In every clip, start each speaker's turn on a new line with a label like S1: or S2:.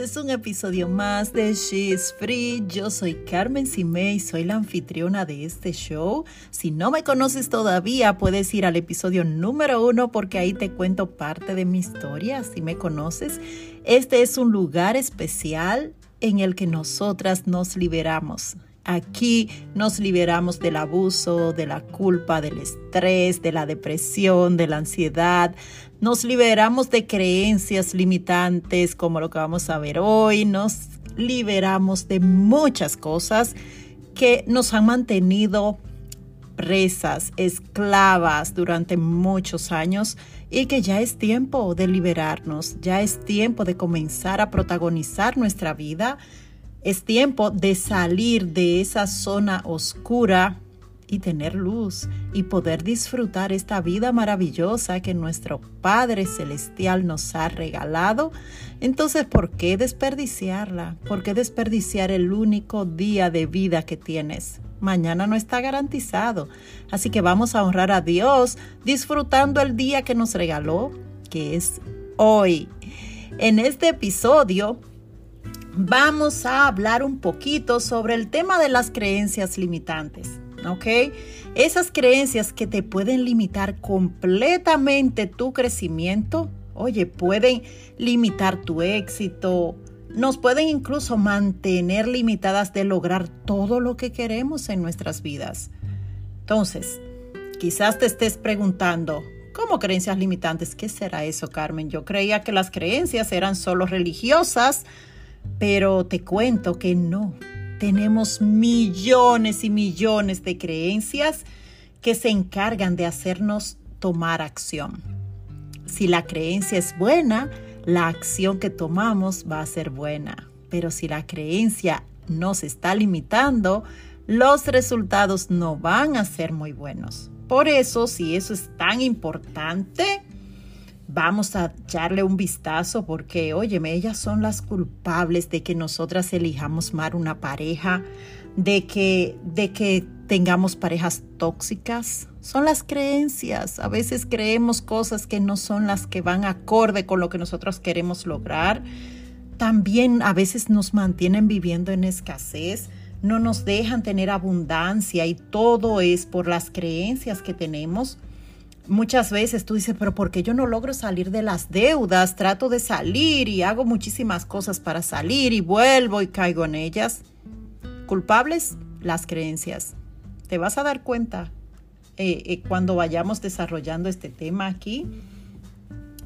S1: Este es un episodio más de She's Free. Yo soy Carmen Simé y soy la anfitriona de este show. Si no me conoces todavía, puedes ir al episodio número uno porque ahí te cuento parte de mi historia. Si me conoces, este es un lugar especial en el que nosotras nos liberamos. Aquí nos liberamos del abuso, de la culpa, del estrés, de la depresión, de la ansiedad. Nos liberamos de creencias limitantes como lo que vamos a ver hoy. Nos liberamos de muchas cosas que nos han mantenido presas, esclavas durante muchos años y que ya es tiempo de liberarnos, ya es tiempo de comenzar a protagonizar nuestra vida es tiempo de salir de esa zona oscura y tener luz y poder disfrutar esta vida maravillosa que nuestro Padre Celestial nos ha regalado. Entonces, ¿por qué desperdiciarla? ¿Por qué desperdiciar el único día de vida que tienes? Mañana no está garantizado. Así que vamos a honrar a Dios disfrutando el día que nos regaló, que es hoy. En este episodio vamos a hablar un poquito sobre el tema de las creencias limitantes. ¿Ok? Esas creencias que te pueden limitar completamente tu crecimiento, oye, pueden limitar tu éxito, nos pueden incluso mantener limitadas de lograr todo lo que queremos en nuestras vidas. Entonces, quizás te estés preguntando, ¿cómo creencias limitantes? ¿Qué será eso, Carmen? Yo creía que las creencias eran solo religiosas, pero te cuento que no. Tenemos millones y millones de creencias que se encargan de hacernos tomar acción. Si la creencia es buena, la acción que tomamos va a ser buena. Pero si la creencia nos está limitando, los resultados no van a ser muy buenos. Por eso, si eso es tan importante, vamos a echarle un vistazo porque, óyeme, ellas son las culpables de que nosotras elijamos mal una pareja, de que, de que tengamos parejas tóxicas. Son las creencias. A veces creemos cosas que no son las que van acorde con lo que nosotros queremos lograr. También a veces nos mantienen viviendo en escasez no nos dejan tener abundancia y todo es por las creencias que tenemos muchas veces tú dices, pero ¿por qué yo no logro salir de las deudas? Trato de salir y hago muchísimas cosas para salir y vuelvo y caigo en ellas. Culpables, las creencias. Te vas a dar cuenta eh, eh, cuando vayamos desarrollando este tema aquí.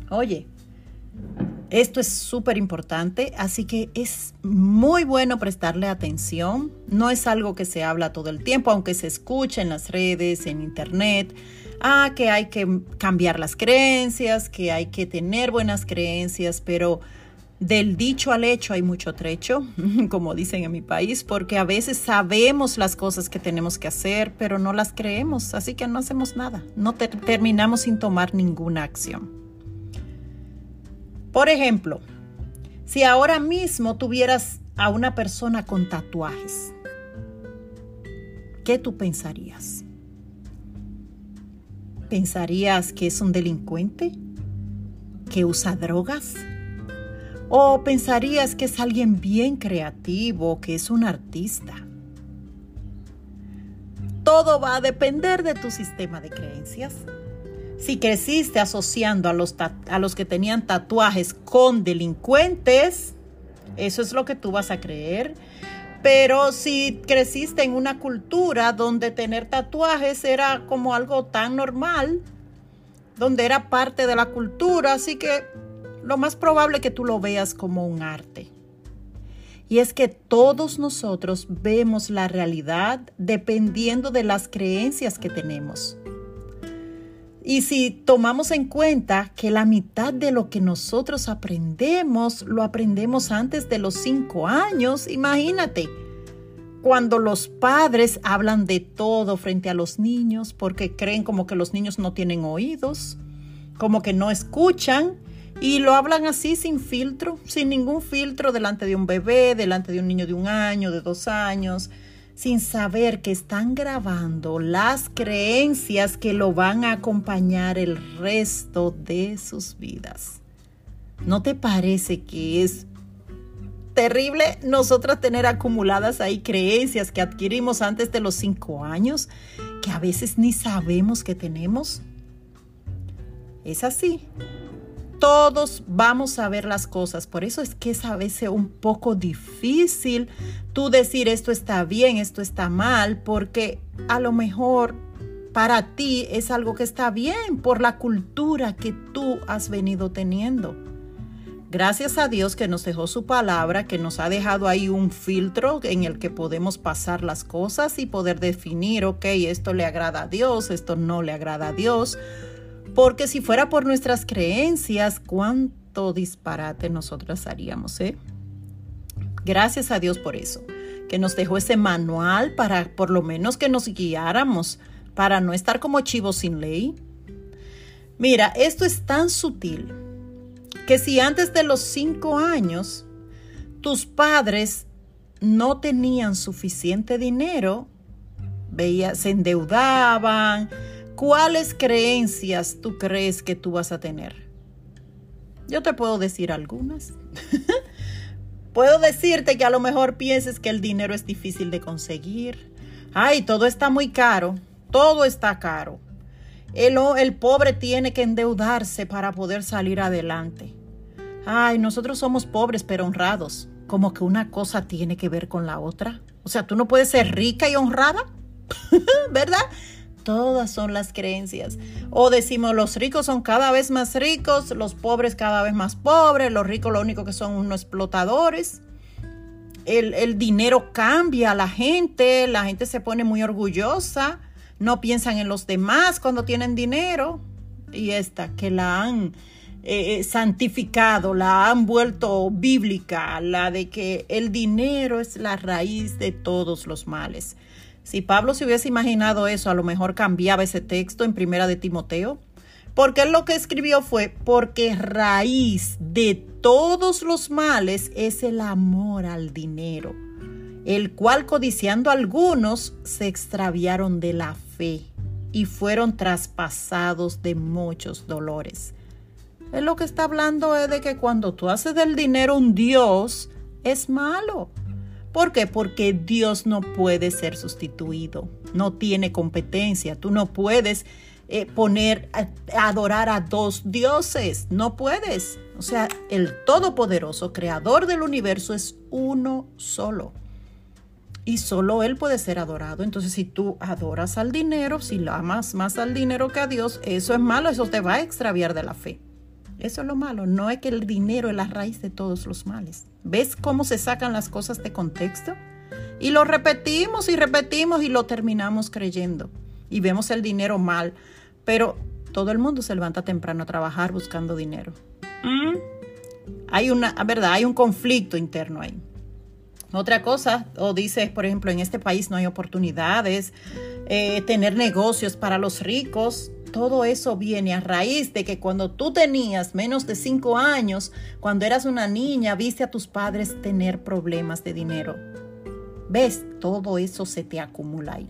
S1: Oye, esto es súper importante, así que es muy bueno prestarle atención. No es algo que se habla todo el tiempo, aunque se escucha en las redes, en internet ah, que hay que cambiar las creencias, que hay que tener buenas creencias, pero del dicho al hecho hay mucho trecho, como dicen en mi país, porque a veces sabemos las cosas que tenemos que hacer, pero no las creemos, así que no hacemos nada, no terminamos sin tomar ninguna acción. Por ejemplo, si ahora mismo tuvieras a una persona con tatuajes, ¿qué tú pensarías? ¿Pensarías que es un delincuente? ¿Que usa drogas? ¿O pensarías que es alguien bien creativo, que es un artista? Todo va a depender de tu sistema de creencias. Si creciste asociando a los, a los que tenían tatuajes con delincuentes, eso es lo que tú vas a creer. Pero si creciste en una cultura donde tener tatuajes era como algo tan normal, donde era parte de la cultura, así que lo más probable que tú lo veas como un arte. Y es que todos nosotros vemos la realidad dependiendo de las creencias que tenemos. Y si tomamos en cuenta que la mitad de lo que nosotros aprendemos lo aprendemos antes de los cinco años, imagínate, cuando los padres hablan de todo frente a los niños porque creen como que los niños no tienen oídos, como que no escuchan y lo hablan así sin filtro, sin ningún filtro delante de un bebé, delante de un niño de un año, de dos años sin saber que están grabando las creencias que lo van a acompañar el resto de sus vidas. ¿No te parece que es terrible nosotras tener acumuladas ahí creencias que adquirimos antes de los cinco años, que a veces ni sabemos que tenemos. Es así. Todos vamos a ver las cosas, por eso es que es a veces un poco difícil tú decir esto está bien, esto está mal, porque a lo mejor para ti es algo que está bien por la cultura que tú has venido teniendo. Gracias a Dios que nos dejó su palabra, que nos ha dejado ahí un filtro en el que podemos pasar las cosas y poder definir, ok, esto le agrada a Dios, esto no le agrada a Dios. Porque si fuera por nuestras creencias, cuánto disparate nosotras haríamos, ¿eh? Gracias a Dios por eso, que nos dejó ese manual para por lo menos que nos guiáramos para no estar como chivos sin ley? Mira, esto es tan sutil que si antes de los cinco años tus padres no tenían suficiente dinero, veía, se endeudaban, ¿cuáles creencias tú crees que tú vas a tener? Yo te puedo decir algunas. puedo decirte que a lo mejor pienses que el dinero es difícil de conseguir. Ay, todo está muy caro todo está caro. El, el, pobre tiene que endeudarse para poder salir adelante. Ay, nosotros somos pobres pero honrados. Como que una cosa tiene que ver con la otra. O sea, tú no puedes ser rica y honrada, ¿verdad? Todas son las creencias. O decimos, los ricos son cada vez más ricos, los pobres cada vez más pobres, los ricos lo único que son unos explotadores. El, dinero cambia a la gente, la gente se pone muy orgullosa no piensan en los demás cuando tienen dinero. Y esta, que la han eh, eh, santificado, la han vuelto bíblica, la de que el dinero es la raíz de todos los males. Si Pablo se hubiese imaginado eso, a lo mejor cambiaba ese texto en primera de Timoteo, porque él lo que escribió fue, porque raíz de todos los males es el amor al dinero el cual codiciando algunos se extraviaron de la fe y fueron traspasados de muchos dolores. Es lo que está hablando es de que cuando tú haces del dinero un Dios, es malo. ¿Por qué? Porque Dios no puede ser sustituido, no tiene competencia, tú no puedes eh, poner, a, adorar a dos dioses, no puedes. O sea, el Todopoderoso, Creador del universo, es uno solo y solo Él puede ser adorado. Entonces, si tú adoras al dinero, si lo amas más al dinero que a Dios, eso es malo, eso te va a extraviar de la fe. Eso es lo malo, no es que el dinero es la raíz de todos los males. ¿Ves cómo se sacan las cosas de contexto? Y lo repetimos y repetimos y lo terminamos creyendo. Y vemos el dinero mal, pero todo el mundo se levanta temprano a trabajar buscando dinero. ¿Mm? Hay una, verdad, hay un conflicto interno ahí. Otra cosa, o dices, por ejemplo, en este país no hay oportunidades, eh, tener negocios para los ricos, todo eso viene a raíz de que cuando tú tenías menos de cinco años, cuando eras una niña, viste a tus padres tener problemas de dinero. ¿Ves? Todo eso se te acumula ahí.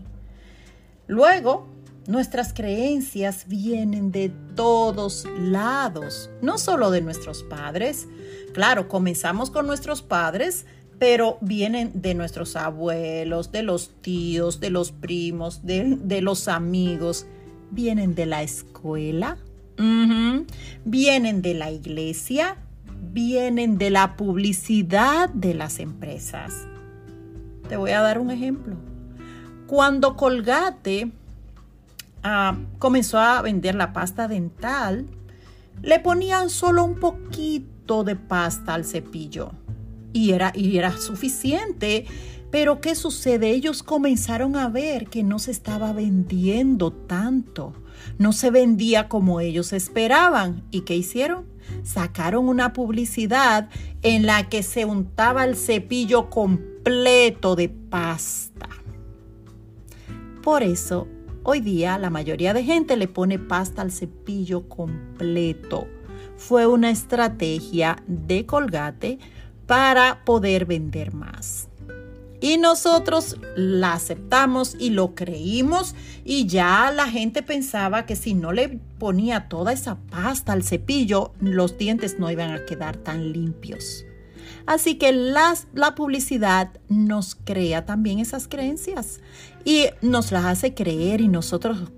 S1: Luego, nuestras creencias vienen de todos lados, no solo de nuestros padres. Claro, comenzamos con nuestros padres, pero vienen de nuestros abuelos, de los tíos, de los primos, de, los amigos, vienen de la escuela, vienen de la iglesia, vienen de la publicidad de las empresas. Te voy a dar un ejemplo. Cuando Colgate ah, comenzó a vender la pasta dental, le ponían solo un poquito de pasta al cepillo y era, y era suficiente. Pero ¿qué sucede? Ellos comenzaron a ver que no se estaba vendiendo tanto, no se vendía como ellos esperaban. ¿Y qué hicieron? Sacaron una publicidad en la que se untaba el cepillo completo de pasta. Por eso, hoy día la mayoría de gente le pone pasta al cepillo completo. Fue una estrategia de Colgate para poder vender más. Y nosotros la aceptamos y lo creímos y ya la gente pensaba que si no le ponía toda esa pasta al cepillo, los dientes no iban a quedar tan limpios. Así que las, la publicidad nos crea también esas creencias y nos las hace creer y nosotros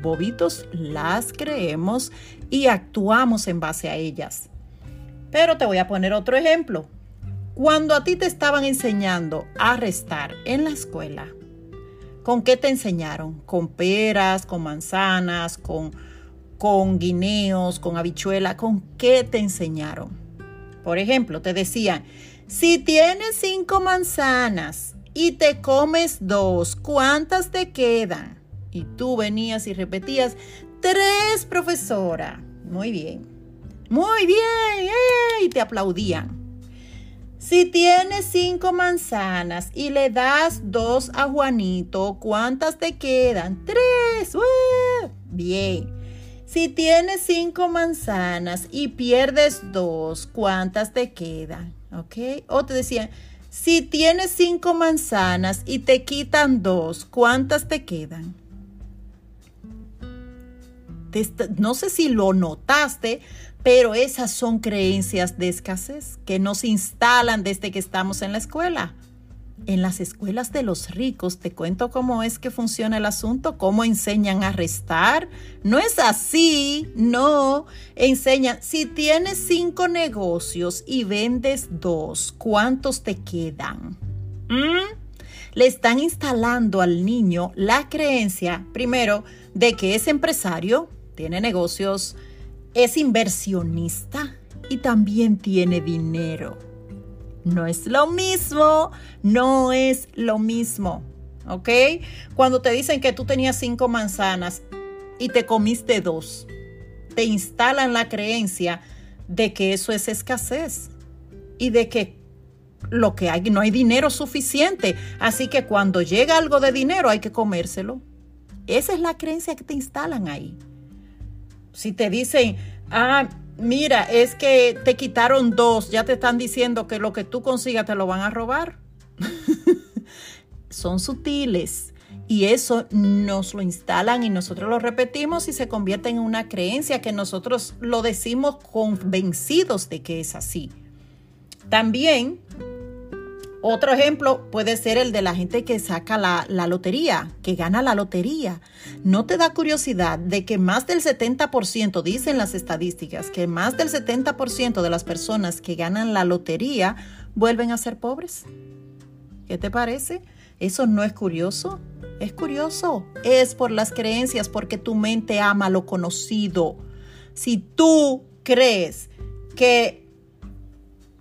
S1: bobitos las creemos y actuamos en base a ellas. Pero te voy a poner otro ejemplo. Cuando a ti te estaban enseñando a restar en la escuela, ¿con qué te enseñaron? ¿Con peras, con manzanas, con, con guineos, con habichuela? ¿Con qué te enseñaron? Por ejemplo, te decían, si tienes cinco manzanas y te comes dos, ¿cuántas te quedan? Y tú venías y repetías, tres, profesora. Muy bien. Muy bien. Y te aplaudían. Si tienes cinco manzanas y le das dos a Juanito, ¿cuántas te quedan? Tres. Bien. Si tienes cinco manzanas y pierdes dos, ¿cuántas te quedan? ¿Ok? O te decían, si tienes cinco manzanas y te quitan dos, ¿cuántas te quedan? no sé si lo notaste, pero esas son creencias de escasez que nos instalan desde que estamos en la escuela. En las escuelas de los ricos, te cuento cómo es que funciona el asunto, cómo enseñan a restar. No es así, no. Enseñan, si tienes cinco negocios y vendes dos, ¿cuántos te quedan? ¿Mm? Le están instalando al niño la creencia, primero, de que es empresario, tiene negocios, es inversionista y también tiene dinero. No es lo mismo, no es lo mismo, ¿ok? Cuando te dicen que tú tenías cinco manzanas y te comiste dos, te instalan la creencia de que eso es escasez y de que lo que hay, no hay dinero suficiente. Así que cuando llega algo de dinero hay que comérselo. Esa es la creencia que te instalan ahí. Si te dicen, ah, mira, es que te quitaron dos, ya te están diciendo que lo que tú consigas te lo van a robar. Son sutiles. Y eso nos lo instalan y nosotros lo repetimos y se convierte en una creencia que nosotros lo decimos convencidos de que es así. También otro ejemplo puede ser el de la gente que saca la, lotería, que gana la lotería. ¿No te da curiosidad de que más del 70%, dicen las estadísticas, que más del 70% de las personas que ganan la lotería vuelven a ser pobres? ¿Qué te parece? ¿Eso no es curioso? Es curioso. Es por las creencias, porque tu mente ama lo conocido. Si tú crees que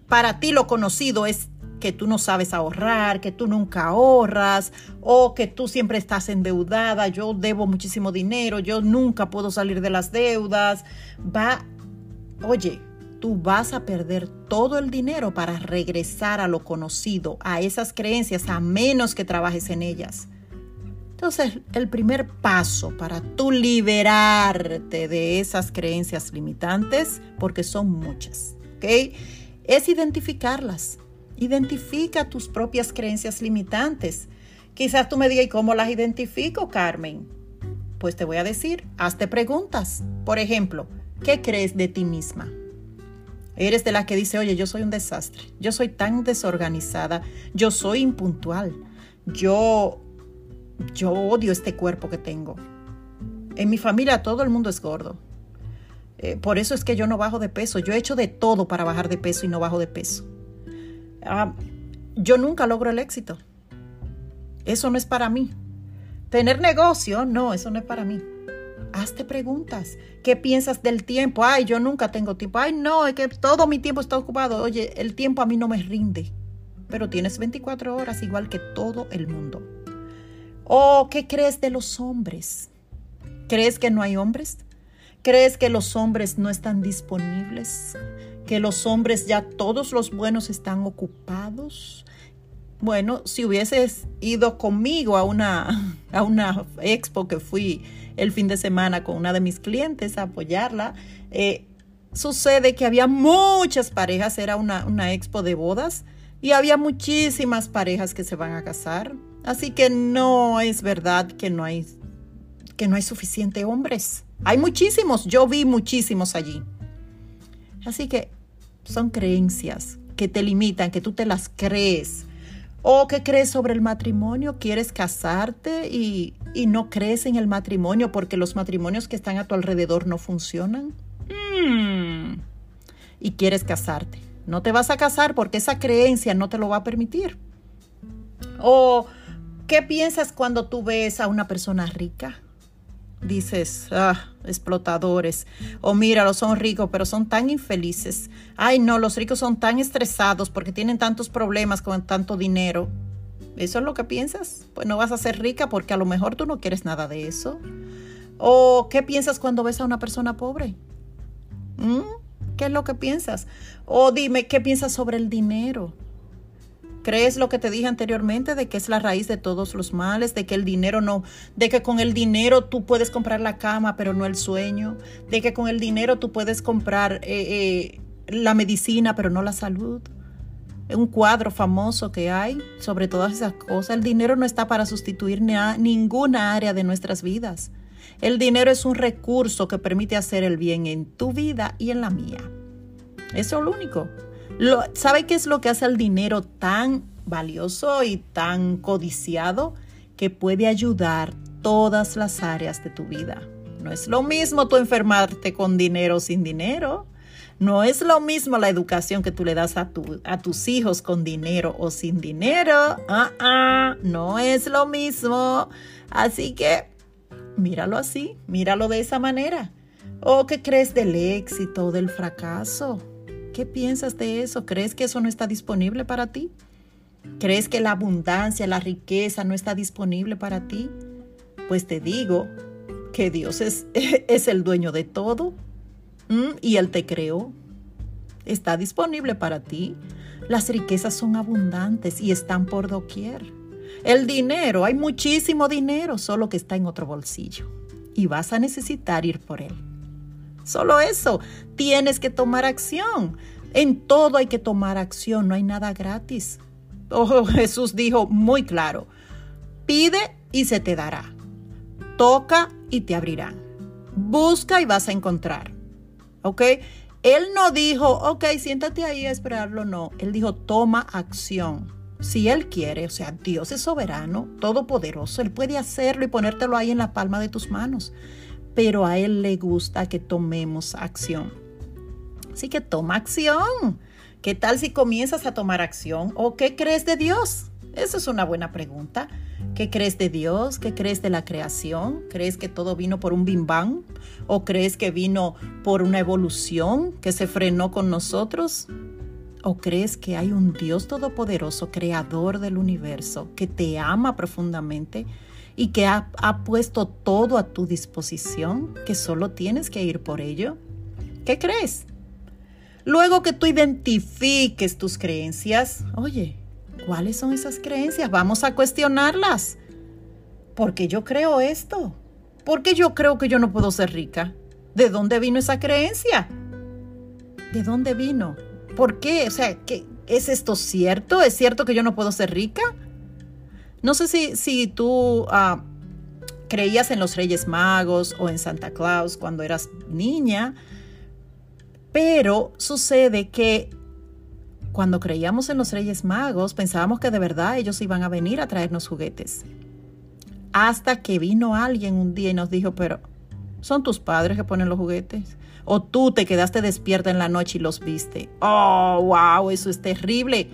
S1: para ti lo conocido es que tú no sabes ahorrar, que tú nunca ahorras o que tú siempre estás endeudada, yo debo muchísimo dinero, yo nunca puedo salir de las deudas, va, oye, tú vas a perder todo el dinero para regresar a lo conocido, a esas creencias, a menos que trabajes en ellas. Entonces, el primer paso para tú liberarte de esas creencias limitantes, porque son muchas, ¿ok? Es identificarlas Identifica tus propias creencias limitantes. Quizás tú me digas, ¿y cómo las identifico, Carmen? Pues te voy a decir, hazte preguntas. Por ejemplo, ¿qué crees de ti misma? Eres de la que dice, oye, yo soy un desastre, yo soy tan desorganizada, yo soy impuntual, yo, yo odio este cuerpo que tengo. En mi familia todo el mundo es gordo. Eh, por eso es que yo no bajo de peso. Yo he hecho de todo para bajar de peso y no bajo de peso. Ah, yo nunca logro el éxito. Eso no es para mí. Tener negocio, no, eso no es para mí. Hazte preguntas. ¿Qué piensas del tiempo? Ay, yo nunca tengo tiempo. Ay, no, es que todo mi tiempo está ocupado. Oye, el tiempo a mí no me rinde. Pero tienes 24 horas igual que todo el mundo. ¿O qué crees de los hombres? ¿Crees que no hay hombres? ¿Crees que los hombres no están disponibles? Que los hombres ya todos los buenos están ocupados. Bueno, si hubieses ido conmigo a una, a una expo que fui el fin de semana con una de mis clientes a apoyarla, eh, sucede que había muchas parejas, era una, una expo de bodas y había muchísimas parejas que se van a casar. Así que no es verdad que no hay, que no hay suficiente hombres. Hay muchísimos, yo vi muchísimos allí. Así que son creencias que te limitan, que tú te las crees. ¿O qué crees sobre el matrimonio? ¿Quieres casarte y, y, no crees en el matrimonio porque los matrimonios que están a tu alrededor no funcionan? Mm. Y quieres casarte. No te vas a casar porque esa creencia no te lo va a permitir. ¿O qué piensas cuando tú ves a una persona rica? Dices, ah, explotadores, o míralo, son ricos, pero son tan infelices. Ay, no, los ricos son tan estresados porque tienen tantos problemas con tanto dinero. ¿Eso es lo que piensas? Pues no vas a ser rica porque a lo mejor tú no quieres nada de eso. ¿O qué piensas cuando ves a una persona pobre? ¿Mm? ¿Qué es lo que piensas? O dime, ¿qué piensas sobre el dinero? ¿Crees lo que te dije anteriormente de que es la raíz de todos los males, de que el dinero no, de que con el dinero tú puedes comprar la cama pero no el sueño, de que con el dinero tú puedes comprar eh, eh, la medicina pero no la salud? Un cuadro famoso que hay sobre todas esas cosas. El dinero no está para sustituir ninguna área de nuestras vidas. El dinero es un recurso que permite hacer el bien en tu vida y en la mía. Eso es lo único. ¿Sabe qué es lo que hace al dinero tan valioso y tan codiciado? Que puede ayudar todas las áreas de tu vida. No es lo mismo tú enfermarte con dinero o sin dinero. No es lo mismo la educación que tú le das a, tus hijos con dinero o sin dinero. Ah, ah, no es lo mismo. Así que míralo así, míralo de esa manera. ¿O qué crees del éxito o del fracaso? ¿Qué piensas de eso? ¿Crees que eso no está disponible para ti? ¿Crees que la abundancia, la riqueza no está disponible para ti? Pues te digo que Dios es, el dueño de todo y Él te creó. Está disponible para ti. Las riquezas son abundantes y están por doquier. El dinero, hay muchísimo dinero, solo que está en otro bolsillo y vas a necesitar ir por él. Solo eso. Tienes que tomar acción. En todo hay que tomar acción. No hay nada gratis. Oh, Jesús dijo muy claro. Pide y se te dará. Toca y te abrirán. Busca y vas a encontrar. ¿Ok? Él no dijo, ok, siéntate ahí a esperarlo. No. Él dijo, toma acción. Si Él quiere, o sea, Dios es soberano, todopoderoso, Él puede hacerlo y ponértelo ahí en la palma de tus manos pero a Él le gusta que tomemos acción. Así que toma acción. ¿Qué tal si comienzas a tomar acción? ¿O qué crees de Dios? Esa es una buena pregunta. ¿Qué crees de Dios? ¿Qué crees de la creación? ¿Crees que todo vino por un bim bam? ¿O crees que vino por una evolución que se frenó con nosotros? ¿O crees que hay un Dios todopoderoso, creador del universo, que te ama profundamente y que ha, puesto todo a tu disposición, que solo tienes que ir por ello? ¿Qué crees? Luego que tú identifiques tus creencias, oye, ¿cuáles son esas creencias? Vamos a cuestionarlas. ¿Por qué yo creo esto? ¿Por qué yo creo que yo no puedo ser rica? ¿De dónde vino esa creencia? ¿De dónde vino? ¿Por qué? O sea, ¿qué, ¿es esto cierto? ¿Es cierto que yo no puedo ser rica? No sé si, si tú ah, creías en los Reyes Magos o en Santa Claus cuando eras niña, pero sucede que cuando creíamos en los Reyes Magos pensábamos que de verdad ellos iban a venir a traernos juguetes. Hasta que vino alguien un día y nos dijo, pero son tus padres que ponen los juguetes. O tú te quedaste despierta en la noche y los viste. Oh, wow, eso es terrible.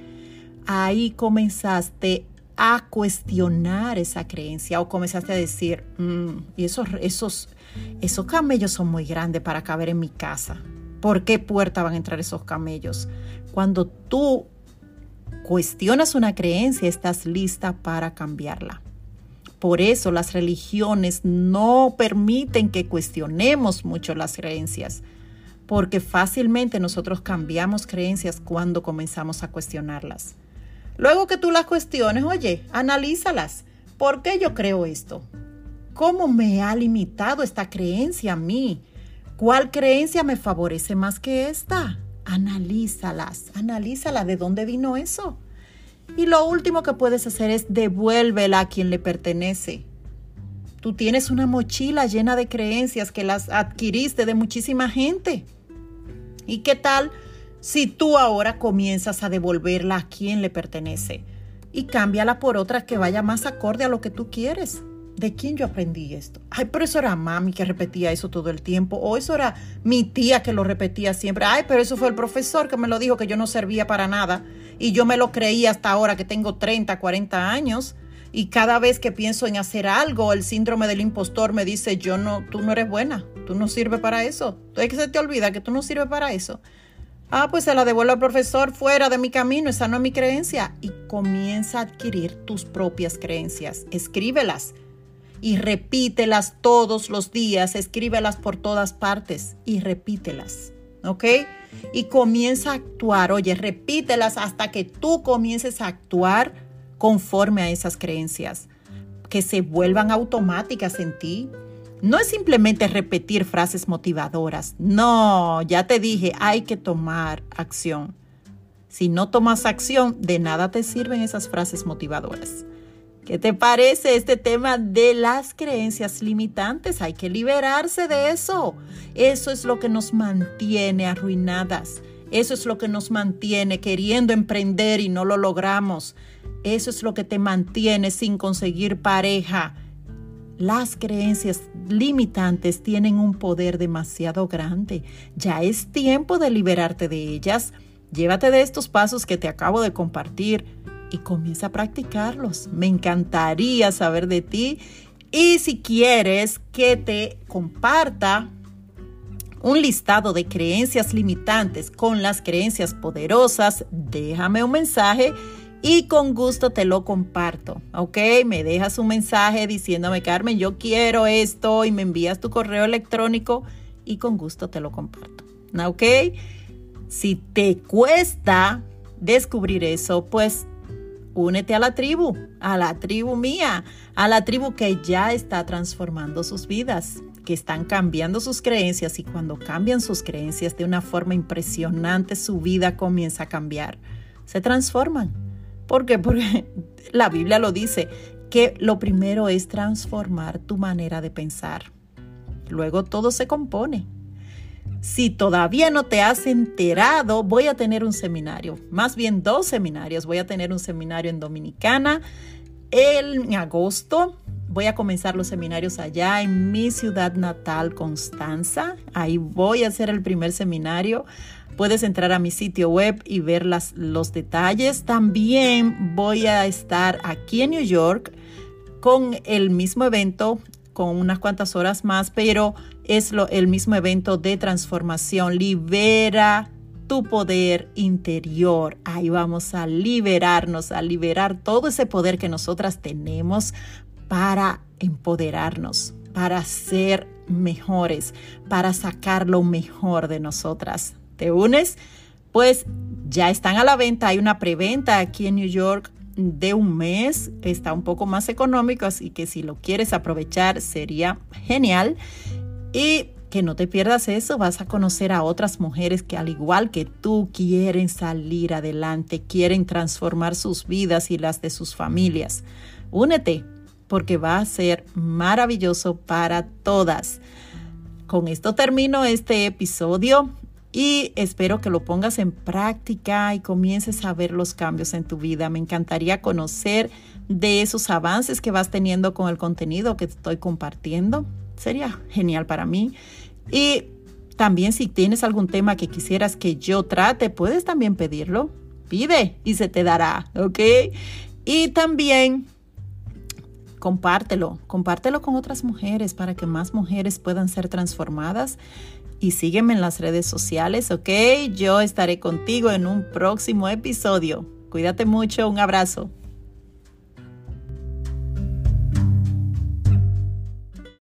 S1: Ahí comenzaste a cuestionar esa creencia o comenzaste a decir, mm, y esos, esos, esos camellos son muy grandes para caber en mi casa. ¿Por qué puerta van a entrar esos camellos? Cuando tú cuestionas una creencia, estás lista para cambiarla. Por eso las religiones no permiten que cuestionemos mucho las creencias, porque fácilmente nosotros cambiamos creencias cuando comenzamos a cuestionarlas. Luego que tú las cuestiones, oye, analízalas. ¿Por qué yo creo esto? ¿Cómo me ha limitado esta creencia a mí? ¿Cuál creencia me favorece más que esta? Analízalas, analízalas de dónde vino eso. Y lo último que puedes hacer es devuélvela a quien le pertenece. Tú tienes una mochila llena de creencias que las adquiriste de muchísima gente. ¿Y qué tal si tú ahora comienzas a devolverla a quien le pertenece y cámbiala por otra que vaya más acorde a lo que tú quieres. ¿De quién yo aprendí esto? Ay, pero eso era mami que repetía eso todo el tiempo. O eso era mi tía que lo repetía siempre. Ay, pero eso fue el profesor que me lo dijo que yo no servía para nada. Y yo me lo creí hasta ahora que tengo 30, 40 años. Y cada vez que pienso en hacer algo, el síndrome del impostor me dice, yo no, tú no eres buena, tú no sirves para eso. Es que se te olvida que tú no sirves para eso. Ah, pues se la devuelvo al profesor fuera de mi camino, esa no es mi creencia. Y comienza a adquirir tus propias creencias. Escríbelas y repítelas todos los días. Escríbelas por todas partes y repítelas. ¿Ok? Y comienza a actuar. Oye, repítelas hasta que tú comiences a actuar conforme a esas creencias, que se vuelvan automáticas en ti. No es simplemente repetir frases motivadoras. No, ya te dije, hay que tomar acción. Si no tomas acción, de nada te sirven esas frases motivadoras. ¿Qué te parece este tema de las creencias limitantes? Hay que liberarse de eso. Eso es lo que nos mantiene arruinadas. Eso es lo que nos mantiene queriendo emprender y no lo logramos. Eso es lo que te mantiene sin conseguir pareja. Las creencias limitantes tienen un poder demasiado grande. Ya es tiempo de liberarte de ellas. Llévate de estos pasos que te acabo de compartir y comienza a practicarlos. Me encantaría saber de ti. Y si quieres que te comparta un listado de creencias limitantes con las creencias poderosas, déjame un mensaje y con gusto te lo comparto, ¿ok? Me dejas un mensaje diciéndome, Carmen, yo quiero esto y me envías tu correo electrónico y con gusto te lo comparto, ¿ok? Si te cuesta descubrir eso, pues únete a la tribu, a la tribu mía, a la tribu que ya está transformando sus vidas, que están cambiando sus creencias y cuando cambian sus creencias de una forma impresionante, su vida comienza a cambiar. Se transforman ¿Por qué? Porque la Biblia lo dice, que lo primero es transformar tu manera de pensar. Luego todo se compone. Si todavía no te has enterado, voy a tener un seminario, más bien dos seminarios. Voy a tener un seminario en Dominicana en agosto. Voy a comenzar los seminarios allá en mi ciudad natal, Constanza. Ahí voy a hacer el primer seminario. Puedes entrar a mi sitio web y ver las, los detalles. También voy a estar aquí en New York con el mismo evento, con unas cuantas horas más, pero es lo, el mismo evento de transformación. Libera tu poder interior. Ahí vamos a liberarnos, a liberar todo ese poder que nosotras tenemos para empoderarnos, para ser mejores, para sacar lo mejor de nosotras te unes, pues ya están a la venta. Hay una preventa aquí en New York de un mes. Está un poco más económico, así que si lo quieres aprovechar sería genial. Y que no te pierdas eso, vas a conocer a otras mujeres que al igual que tú quieren salir adelante, quieren transformar sus vidas y las de sus familias. Únete porque va a ser maravilloso para todas. Con esto termino este episodio y espero que lo pongas en práctica y comiences a ver los cambios en tu vida. Me encantaría conocer de esos avances que vas teniendo con el contenido que estoy compartiendo. Sería genial para mí. Y también si tienes algún tema que quisieras que yo trate, puedes también pedirlo. Pide y se te dará, ¿ok? Y también compártelo, compártelo con otras mujeres para que más mujeres puedan ser transformadas y sígueme en las redes sociales, ¿ok? Yo estaré contigo en un próximo episodio. Cuídate mucho, un abrazo.